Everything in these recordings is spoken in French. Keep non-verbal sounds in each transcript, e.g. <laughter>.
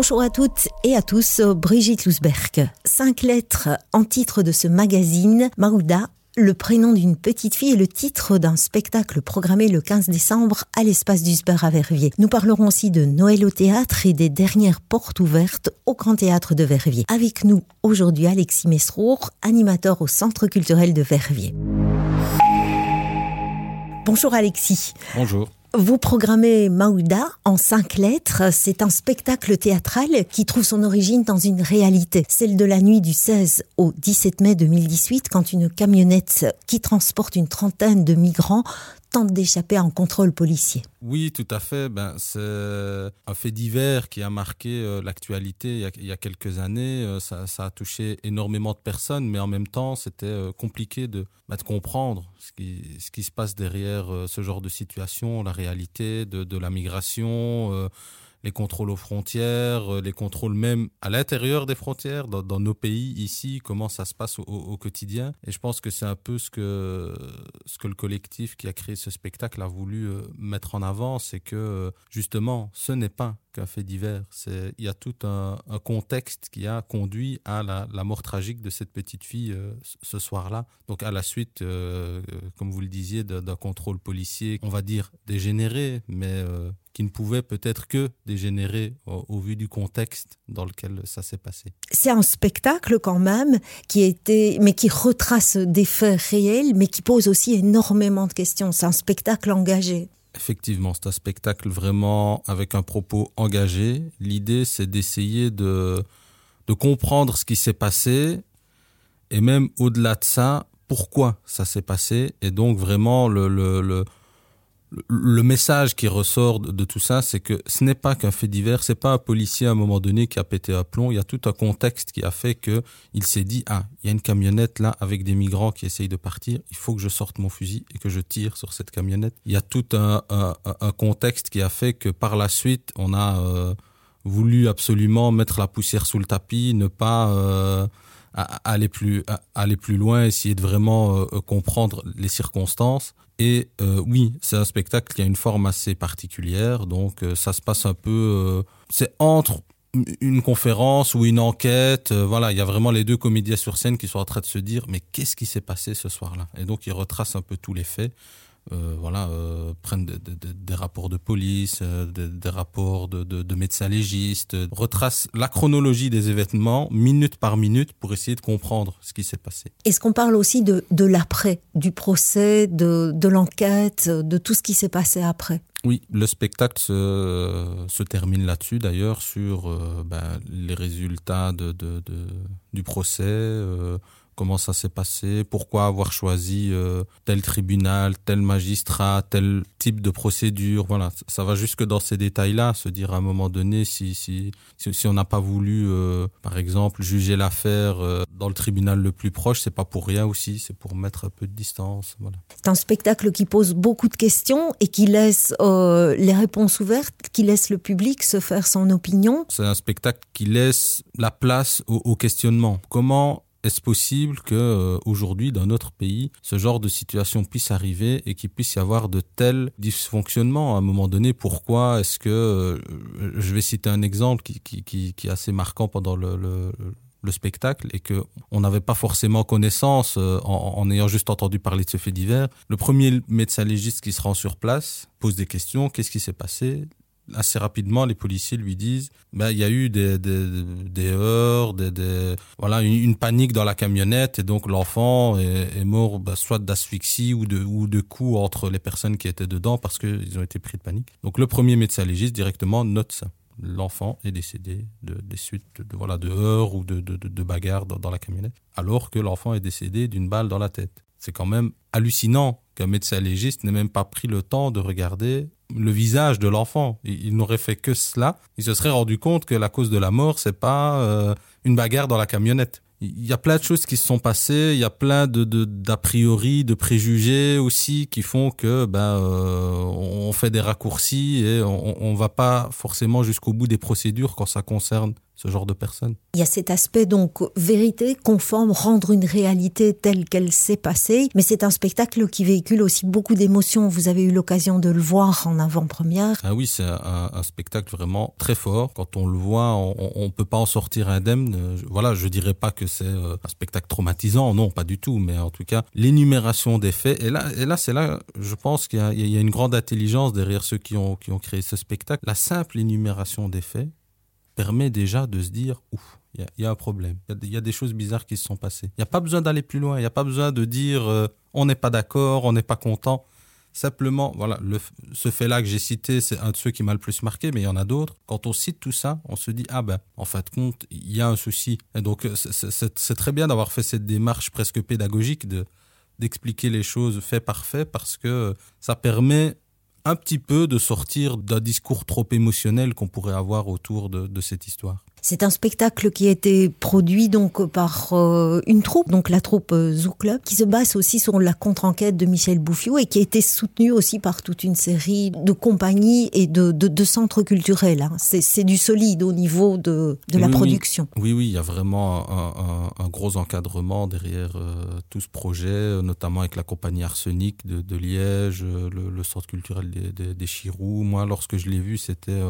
Bonjour à toutes et à tous, Brigitte Lousberg. Cinq lettres en titre de ce magazine, Maouda, le prénom d'une petite fille et le titre d'un spectacle programmé le 15 décembre à l'espace d'Usber à Verviers. Nous parlerons aussi de Noël au théâtre et des dernières portes ouvertes au Grand Théâtre de Verviers. Avec nous aujourd'hui Alexis Mesrour, animateur au Centre culturel de Verviers. Bonjour Alexis. Bonjour. Vous programmez Maouda en cinq lettres. C'est un spectacle théâtral qui trouve son origine dans une réalité, celle de la nuit du 16 au 17 mai 2018, quand une camionnette qui transporte une trentaine de migrants tente d'échapper à un contrôle policier. Oui, tout à fait. Ben, c'est un fait divers qui a marqué euh, l'actualité il, y a quelques années. Euh, ça, a touché énormément de personnes, mais en même temps, c'était euh, compliqué de, ben, comprendre ce qui, se passe derrière ce genre de situation, la réalité de la migration les contrôles aux frontières, euh, les contrôles même à l'intérieur des frontières, dans, nos pays ici, comment ça se passe au, quotidien. Et je pense que c'est un peu ce que, ce que le collectif qui a créé ce spectacle a voulu euh, mettre en avant, c'est que justement, ce n'est pas qu'un fait divers. Il y a tout un, contexte qui a conduit à la, mort tragique de cette petite fille euh, ce soir-là. Donc à la suite, comme vous le disiez, d'un contrôle policier, on va dire dégénéré, mais qui ne pouvait peut-être que dégénérer au, vu du contexte dans lequel ça s'est passé. C'est un spectacle quand même qui était, mais qui retrace des faits réels, mais qui pose aussi énormément de questions. C'est un spectacle engagé. Effectivement, c'est un spectacle vraiment avec un propos engagé. L'idée, c'est d'essayer de, de comprendre ce qui s'est passé et même au-delà de ça, pourquoi ça s'est passé. Et donc vraiment le, le, le le message qui ressort de, tout ça, c'est que ce n'est pas qu'un fait divers, c'est pas un policier à un moment donné qui a pété à plomb. Il y a tout un contexte qui a fait que il s'est dit ah il y a une camionnette là avec des migrants qui essayent de partir, il faut que je sorte mon fusil et que je tire sur cette camionnette. Il y a tout un, contexte qui a fait que par la suite on a euh, voulu absolument mettre la poussière sous le tapis, ne pas euh, aller plus aller plus loin, essayer de vraiment euh, comprendre les circonstances. Et euh, oui, c'est un spectacle qui a une forme assez particulière, donc euh, ça se passe un peu, c'est entre une conférence ou une enquête. voilà, il y a vraiment les deux comédiens sur scène qui sont en train de se dire mais qu'est-ce qui s'est passé ce soir-là? Et donc ils retracent un peu tous les faits. Euh, voilà, euh, prennent des rapports de police, euh, des rapports de, médecins légistes, retracent la chronologie des événements minute par minute pour essayer de comprendre ce qui s'est passé. Est-ce qu'on parle aussi de, l'après, du procès, de, l'enquête, de tout ce qui s'est passé après? Oui, le spectacle se, termine là-dessus d'ailleurs sur ben, les résultats de, du procès, comment ça s'est passé, pourquoi avoir choisi euh, tel tribunal, tel magistrat, tel type de procédure. Voilà, ça va jusque dans ces détails-là, se dire à un moment donné si, si, si, on n'a pas voulu, euh, par exemple, juger l'affaire euh, dans le tribunal le plus proche, c'est pas pour rien aussi, c'est pour mettre un peu de distance. Voilà. C'est un spectacle qui pose beaucoup de questions et qui laisse les réponses ouvertes, qui laisse le public se faire son opinion. C'est un spectacle qui laisse la place au, au questionnement. Comment est-ce possible que euh, aujourd'hui dans notre pays ce genre de situation puisse arriver et qu'il puisse y avoir de tels dysfonctionnements à un moment donné? Pourquoi est-ce que euh, je vais citer un exemple qui, qui, qui, est assez marquant pendant le, le, le spectacle et que on n'avait pas forcément connaissance euh, en, en, ayant juste entendu parler de ce fait divers. Le premier médecin légiste qui se rend sur place pose des questions. Qu'est-ce qui s'est passé? Assez rapidement, les policiers lui disent, ben, il y a eu des, des, des heurts, des, des voilà, une, panique dans la camionnette et donc l'enfant est, mort ben, soit d'asphyxie ou de, ou de coups entre les personnes qui étaient dedans parce qu'ils ont été pris de panique. Donc le premier médecin légiste directement note ça. L'enfant est décédé de, des suites de, voilà, de heurts ou de, de, de bagarres dans la camionnette, alors que l'enfant est décédé d'une balle dans la tête. C'est quand même hallucinant qu'un médecin légiste n'ait même pas pris le temps de regarder le visage de l'enfant. Il, n'aurait fait que cela. Il se serait rendu compte que la cause de la mort, c'est pas euh, une bagarre dans la camionnette. Il y a plein de choses qui se sont passées, il y a plein de d'a priori, de préjugés aussi qui font que ben euh, on fait des raccourcis et on, on va pas forcément jusqu'au bout des procédures quand ça concerne ce genre de personnes. Il y a cet aspect donc vérité, conforme, rendre une réalité telle qu'elle s'est passée, mais c'est un spectacle qui véhicule aussi beaucoup d'émotions. Vous avez eu l'occasion de le voir en avant-première. Ah oui, c'est un, un, spectacle vraiment très fort. Quand on le voit, on ne peut pas en sortir indemne. Voilà, je dirais pas que c'est euh, un spectacle traumatisant, non, pas du tout, mais en tout cas, l'énumération des faits, et là, et là c'est là, je pense qu'il y, y, a une grande intelligence derrière ceux qui ont, qui ont créé ce spectacle. La simple énumération des faits, permet déjà de se dire, ouf, il y, a un problème. Il y, a des choses bizarres qui se sont passées. Il n'y a pas besoin d'aller plus loin. Il n'y a pas besoin de dire, euh, on n'est pas d'accord, on n'est pas content. Simplement, voilà, ce fait-là que j'ai cité, c'est un de ceux qui m'a le plus marqué, mais il y en a d'autres. Quand on cite tout ça, on se dit, ah ben, en fin de compte, il y a un souci. Et donc, c'est très bien d'avoir fait cette démarche presque pédagogique de d'expliquer les choses fait par fait parce que ça permet un petit peu de sortir d'un discours trop émotionnel qu'on pourrait avoir autour de, cette histoire. C'est un spectacle qui a été produit donc par euh, une troupe, donc la troupe euh, Zoo Club, qui se base aussi sur la contre-enquête de Michel Bouffiou et qui a été soutenue aussi par toute une série de compagnies et de, de, de centres culturels. Hein. C'est du solide au niveau de, de oui, la production. Oui, oui, il y a vraiment un, un, un gros encadrement derrière euh, tout ce projet, notamment avec la compagnie Arsenic de, de Liège, le, le, centre culturel des, des, des Chirous. Moi, lorsque je l'ai vu, c'était...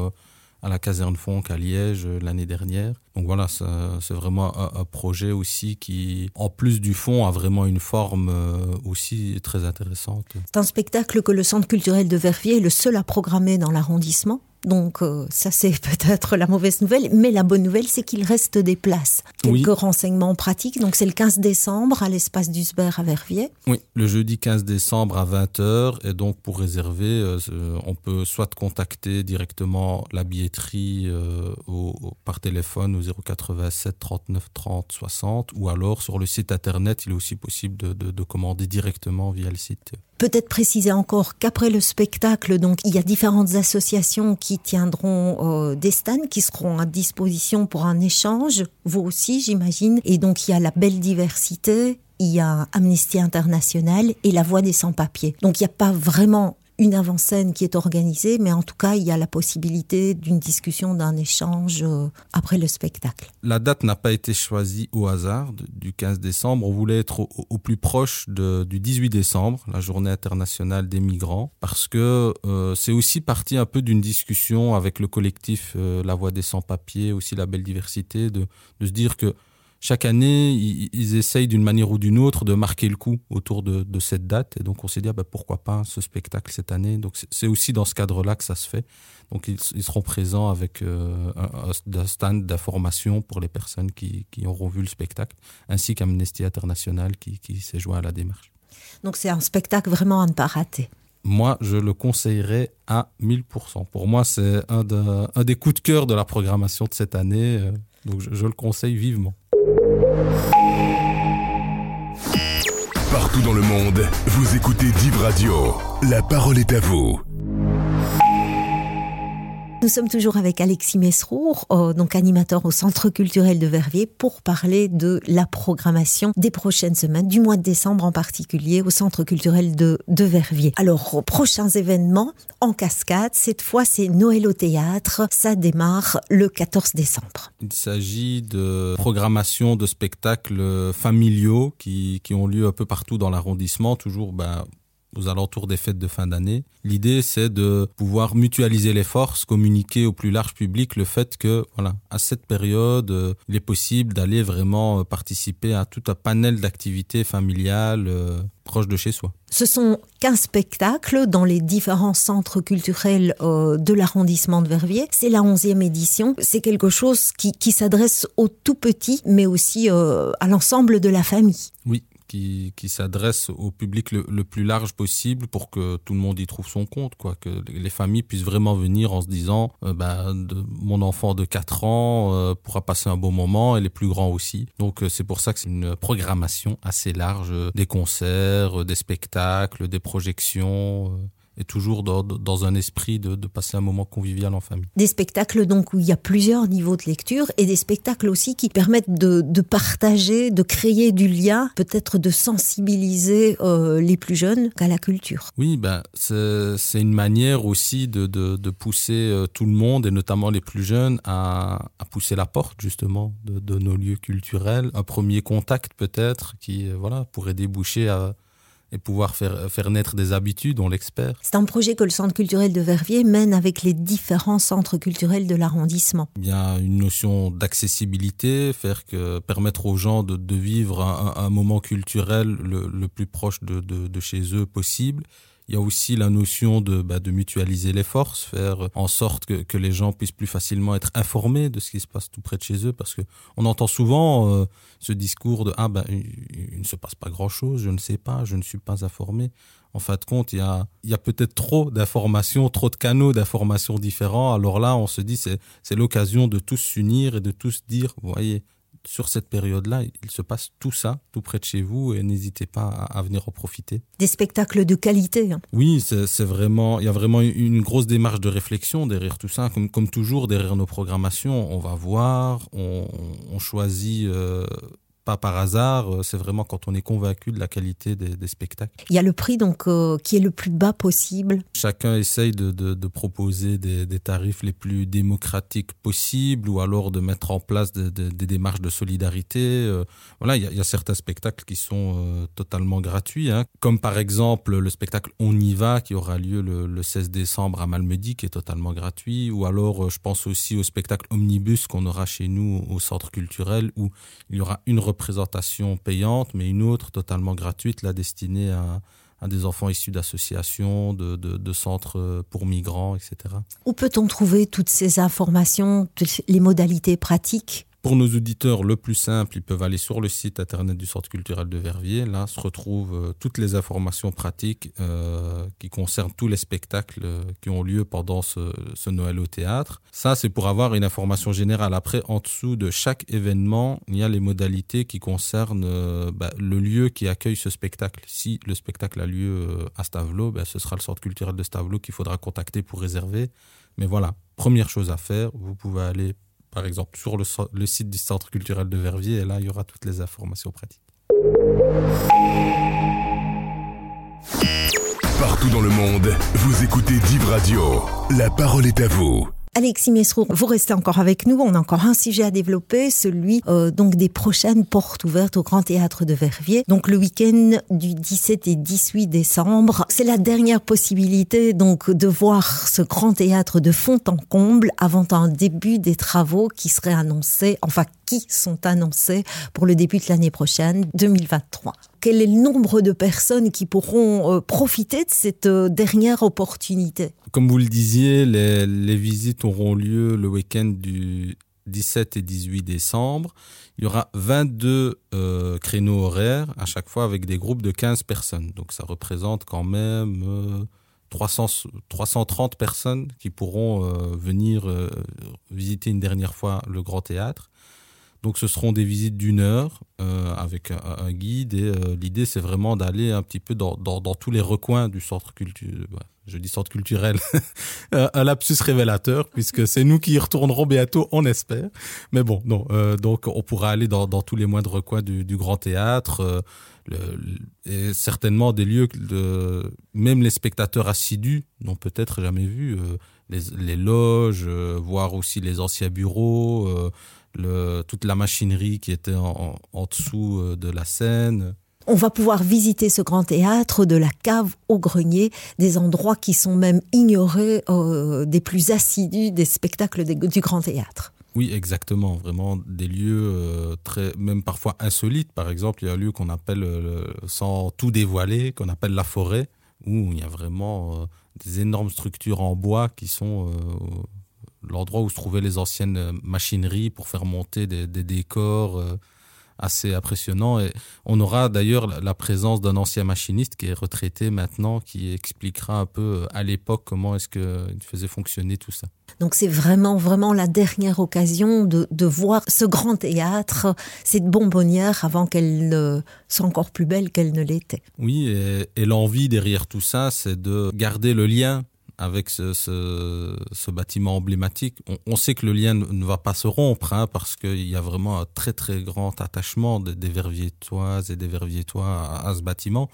Euh, à la caserne Fonck à Liège l'année dernière. Donc voilà, c'est vraiment un, un, projet aussi qui, en plus du fond, a vraiment une forme euh, aussi très intéressante. C'est un spectacle que le Centre culturel de Verviers est le seul à programmer dans l'arrondissement. Donc euh, ça c'est <laughs> peut-être la mauvaise nouvelle, mais la bonne nouvelle c'est qu'il reste des places. Quelques oui. renseignements pratiques, donc c'est le 15 décembre à l'espace d'Usbert à Verviers. Oui, le jeudi 15 décembre à 20h et donc pour réserver, euh, on peut soit contacter directement la billetterie euh, au, au, par téléphone au 087 39 30 60 ou alors sur le site internet il est aussi possible de, de, de commander directement via le site peut-être préciser encore qu'après le spectacle donc il y a différentes associations qui tiendront euh, des stands qui seront à disposition pour un échange vous aussi j'imagine et donc il y a la belle diversité il y a Amnesty International et la voix des sans-papiers. Donc il n'y a pas vraiment une avant-scène qui est organisée, mais en tout cas, il y a la possibilité d'une discussion, d'un échange euh, après le spectacle. La date n'a pas été choisie au hasard du 15 décembre. On voulait être au, plus proche du 18 décembre, la journée internationale des migrants, parce que euh, c'est aussi parti un peu d'une discussion avec le collectif euh, La Voix des Sans-Papiers, aussi la belle diversité, de se dire que chaque année, ils, ils essayent d'une manière ou d'une autre de marquer le coup autour de, de cette date. Et donc, on s'est dit, ah ben, pourquoi pas ce spectacle cette année? Donc, c'est aussi dans ce cadre-là que ça se fait. Donc, ils, ils seront présents avec euh, un, un stand d'information pour les personnes qui, qui auront vu le spectacle, ainsi qu'Amnesty International qui, qui s'est joint à la démarche. Donc, c'est un spectacle vraiment à ne pas rater moi, je le conseillerais à 1000%. Pour moi, c'est un, de, un des coups de cœur de la programmation de cette année. Euh, donc, je, je le conseille vivement. Partout dans le monde, vous écoutez Div Radio. La parole est à vous. Nous sommes toujours avec Alexis Mesrour, euh, donc animateur au Centre culturel de Verviers, pour parler de la programmation des prochaines semaines, du mois de décembre en particulier, au Centre culturel de, de Verviers. Alors, prochains événements en cascade, cette fois c'est Noël au théâtre, ça démarre le 14 décembre. Il s'agit de programmation de spectacles familiaux qui, qui ont lieu un peu partout dans l'arrondissement, toujours ben, aux alentours des fêtes de fin d'année. L'idée, c'est de pouvoir mutualiser les forces, communiquer au plus large public le fait que, voilà, à cette période, euh, il est possible d'aller vraiment euh, participer à tout un panel d'activités familiales euh, proches de chez soi. Ce sont 15 spectacles dans les différents centres culturels euh, de l'arrondissement de Verviers. C'est la 11e édition. C'est quelque chose qui, qui s'adresse aux tout petits, mais aussi à l'ensemble de la famille. Oui, qui, qui s'adresse au public le, plus large possible pour que tout le monde y trouve son compte, quoi, que les familles puissent vraiment venir en se disant euh, de, mon enfant de 4 ans euh, pourra passer un bon moment et les plus grands aussi. Donc euh, c'est pour ça que c'est une programmation assez large, euh, des concerts, des spectacles, des projections. Et toujours dans, dans un esprit de, de, passer un moment convivial en famille. Des spectacles donc où il y a plusieurs niveaux de lecture et des spectacles aussi qui permettent de, de partager, de créer du lien, peut-être de sensibiliser euh, les plus jeunes à la culture. Oui, ben, c'est une manière aussi de, pousser euh, tout le monde et notamment les plus jeunes à, à pousser la porte justement de, de nos lieux culturels. Un premier contact peut-être qui euh, voilà, pourrait déboucher à et pouvoir faire, faire naître des habitudes, on l'expert. C'est un projet que le Centre culturel de Verviers mène avec les différents centres culturels de l'arrondissement. Il y a une notion d'accessibilité, faire que permettre aux gens de, de vivre un, un, moment culturel le, le plus proche de, de, de chez eux possible il y a aussi la notion de, bah, de mutualiser les forces, faire en sorte que, que, les gens puissent plus facilement être informés de ce qui se passe tout près de chez eux, parce que on entend souvent euh, ce discours de ah ben il, ne se passe pas grand chose, je ne sais pas, je ne suis pas informé. En fin de compte, il y a, il y a peut-être trop d'informations, trop de canaux d'informations différents. Alors là, on se dit c'est c'est l'occasion de tous s'unir et de tous dire, vous voyez, sur cette période-là, il se passe tout ça, tout près de chez vous, et n'hésitez pas à, à, venir en profiter. Des spectacles de qualité. Hein. Oui, c'est vraiment, il y a vraiment une grosse démarche de réflexion derrière tout ça. Comme, comme toujours, derrière nos programmations, on va voir, on, on choisit euh, pas par hasard, euh, c'est vraiment quand on est convaincu de la qualité des, des spectacles. Il y a le prix donc euh, qui est le plus bas possible. Chacun essaye de, de, de proposer des, des tarifs les plus démocratiques possibles ou alors de mettre en place des de, de démarches de solidarité. Euh, voilà, il y, a, il y, a, certains spectacles qui sont euh, totalement gratuits, hein, comme par exemple le spectacle On y va qui aura lieu le, le 16 décembre à Malmedy qui est totalement gratuit, ou alors je pense aussi au spectacle Omnibus qu'on aura chez nous au centre culturel où il y aura une représentation payante, mais une autre totalement gratuite, là destinée à, des enfants issus d'associations, de centres pour migrants, etc. Où peut-on trouver toutes ces informations, les modalités pratiques? Pour nos auditeurs, le plus simple, ils peuvent aller sur le site internet du Centre culturel de Verviers. Là se retrouvent euh, toutes les informations pratiques euh, qui concernent tous les spectacles euh, qui ont lieu pendant ce, Noël au théâtre. Ça, c'est pour avoir une information générale. Après, en dessous de chaque événement, il y a les modalités qui concernent bah, le lieu qui accueille ce spectacle. Si le spectacle a lieu à Stavelot, bah, ce sera le Centre culturel de Stavelot qu'il faudra contacter pour réserver. Mais voilà, première chose à faire, vous pouvez aller par exemple sur le, site du centre culturel de Verviers et là il y aura toutes les informations pratiques. Partout dans le monde, vous écoutez Div Radio. La parole est à vous. Alexis Mesrou, vous restez encore avec nous. On a encore un sujet à développer, celui euh, donc des prochaines portes ouvertes au Grand Théâtre de Verviers. Donc le week-end du 17 et 18 décembre, c'est la dernière possibilité donc de voir ce Grand Théâtre de fond en comble avant un début des travaux qui seraient annoncés, enfin qui sont annoncés pour le début de l'année prochaine, 2023. Quel est le nombre de personnes qui pourront euh, profiter de cette euh, dernière opportunité? Comme vous le disiez, les, visites auront lieu le week-end du 17 et 18 décembre. Il y aura 22 euh, créneaux horaires à chaque fois avec des groupes de 15 personnes. Donc ça représente quand même euh, 300, 330 personnes qui pourront venir visiter une dernière fois le Grand Théâtre. Donc ce seront des visites d'une heure euh, avec un, un guide et euh, l'idée c'est vraiment d'aller un petit peu dans, dans, dans tous les recoins du centre culturel. Je dis centre culturel, <laughs> un lapsus révélateur puisque c'est nous qui y retournerons bientôt, on espère. Mais bon, non, euh, donc on pourra aller dans, dans tous les moindres recoins du, du grand théâtre. Euh, et certainement des lieux de même les spectateurs assidus n'ont peut-être jamais vu euh, les, les loges, euh, voir aussi les anciens bureaux. Le, toute la machinerie qui était en, en, en dessous euh, de la scène. On va pouvoir visiter ce grand théâtre de la cave au grenier, des endroits qui sont même ignorés euh, des plus assidus des spectacles des, du grand théâtre. Oui, exactement. Vraiment des lieux euh, très, même parfois insolites. Par exemple, il y a un lieu qu'on appelle, euh, sans tout dévoiler, qu'on appelle la forêt, où il y a vraiment des énormes structures en bois qui sont l'endroit où se trouvaient les anciennes machineries pour faire monter des, des décors. Euh, assez impressionnant. Et on aura d'ailleurs la présence d'un ancien machiniste qui est retraité maintenant, qui expliquera un peu à l'époque comment est-ce qu'il faisait fonctionner tout ça. Donc c'est vraiment, vraiment la dernière occasion de, de voir ce grand théâtre, cette bonbonnière avant qu'elle ne soit encore plus belle qu'elle ne l'était. Oui, et, et l'envie derrière tout ça, c'est de garder le lien avec ce, ce, ce bâtiment emblématique. On, on, sait que le lien ne va pas se rompre hein, parce qu'il y a vraiment un très très grand attachement des, des Verviétoises et des Verviétois à, à ce bâtiment.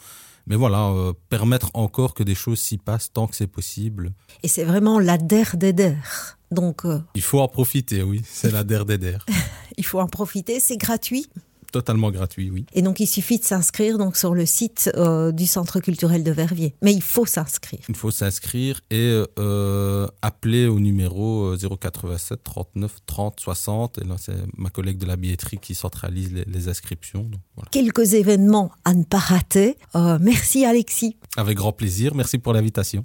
Mais voilà, euh, permettre encore que des choses s'y passent tant que c'est possible. Et c'est vraiment la der des der. Donc, euh, il faut en profiter, oui, c'est la der des der. <laughs> il faut en profiter, c'est gratuit totalement gratuit, oui. Et donc il suffit de s'inscrire donc sur le site euh, du Centre culturel de Verviers. Mais il faut s'inscrire. Il faut s'inscrire et euh, appeler au numéro 087 39 30 60. Et là, c'est ma collègue de la billetterie qui centralise les, les inscriptions. Donc, voilà. Quelques événements à ne pas rater. Euh, merci Alexis. Avec grand plaisir. Merci pour l'invitation.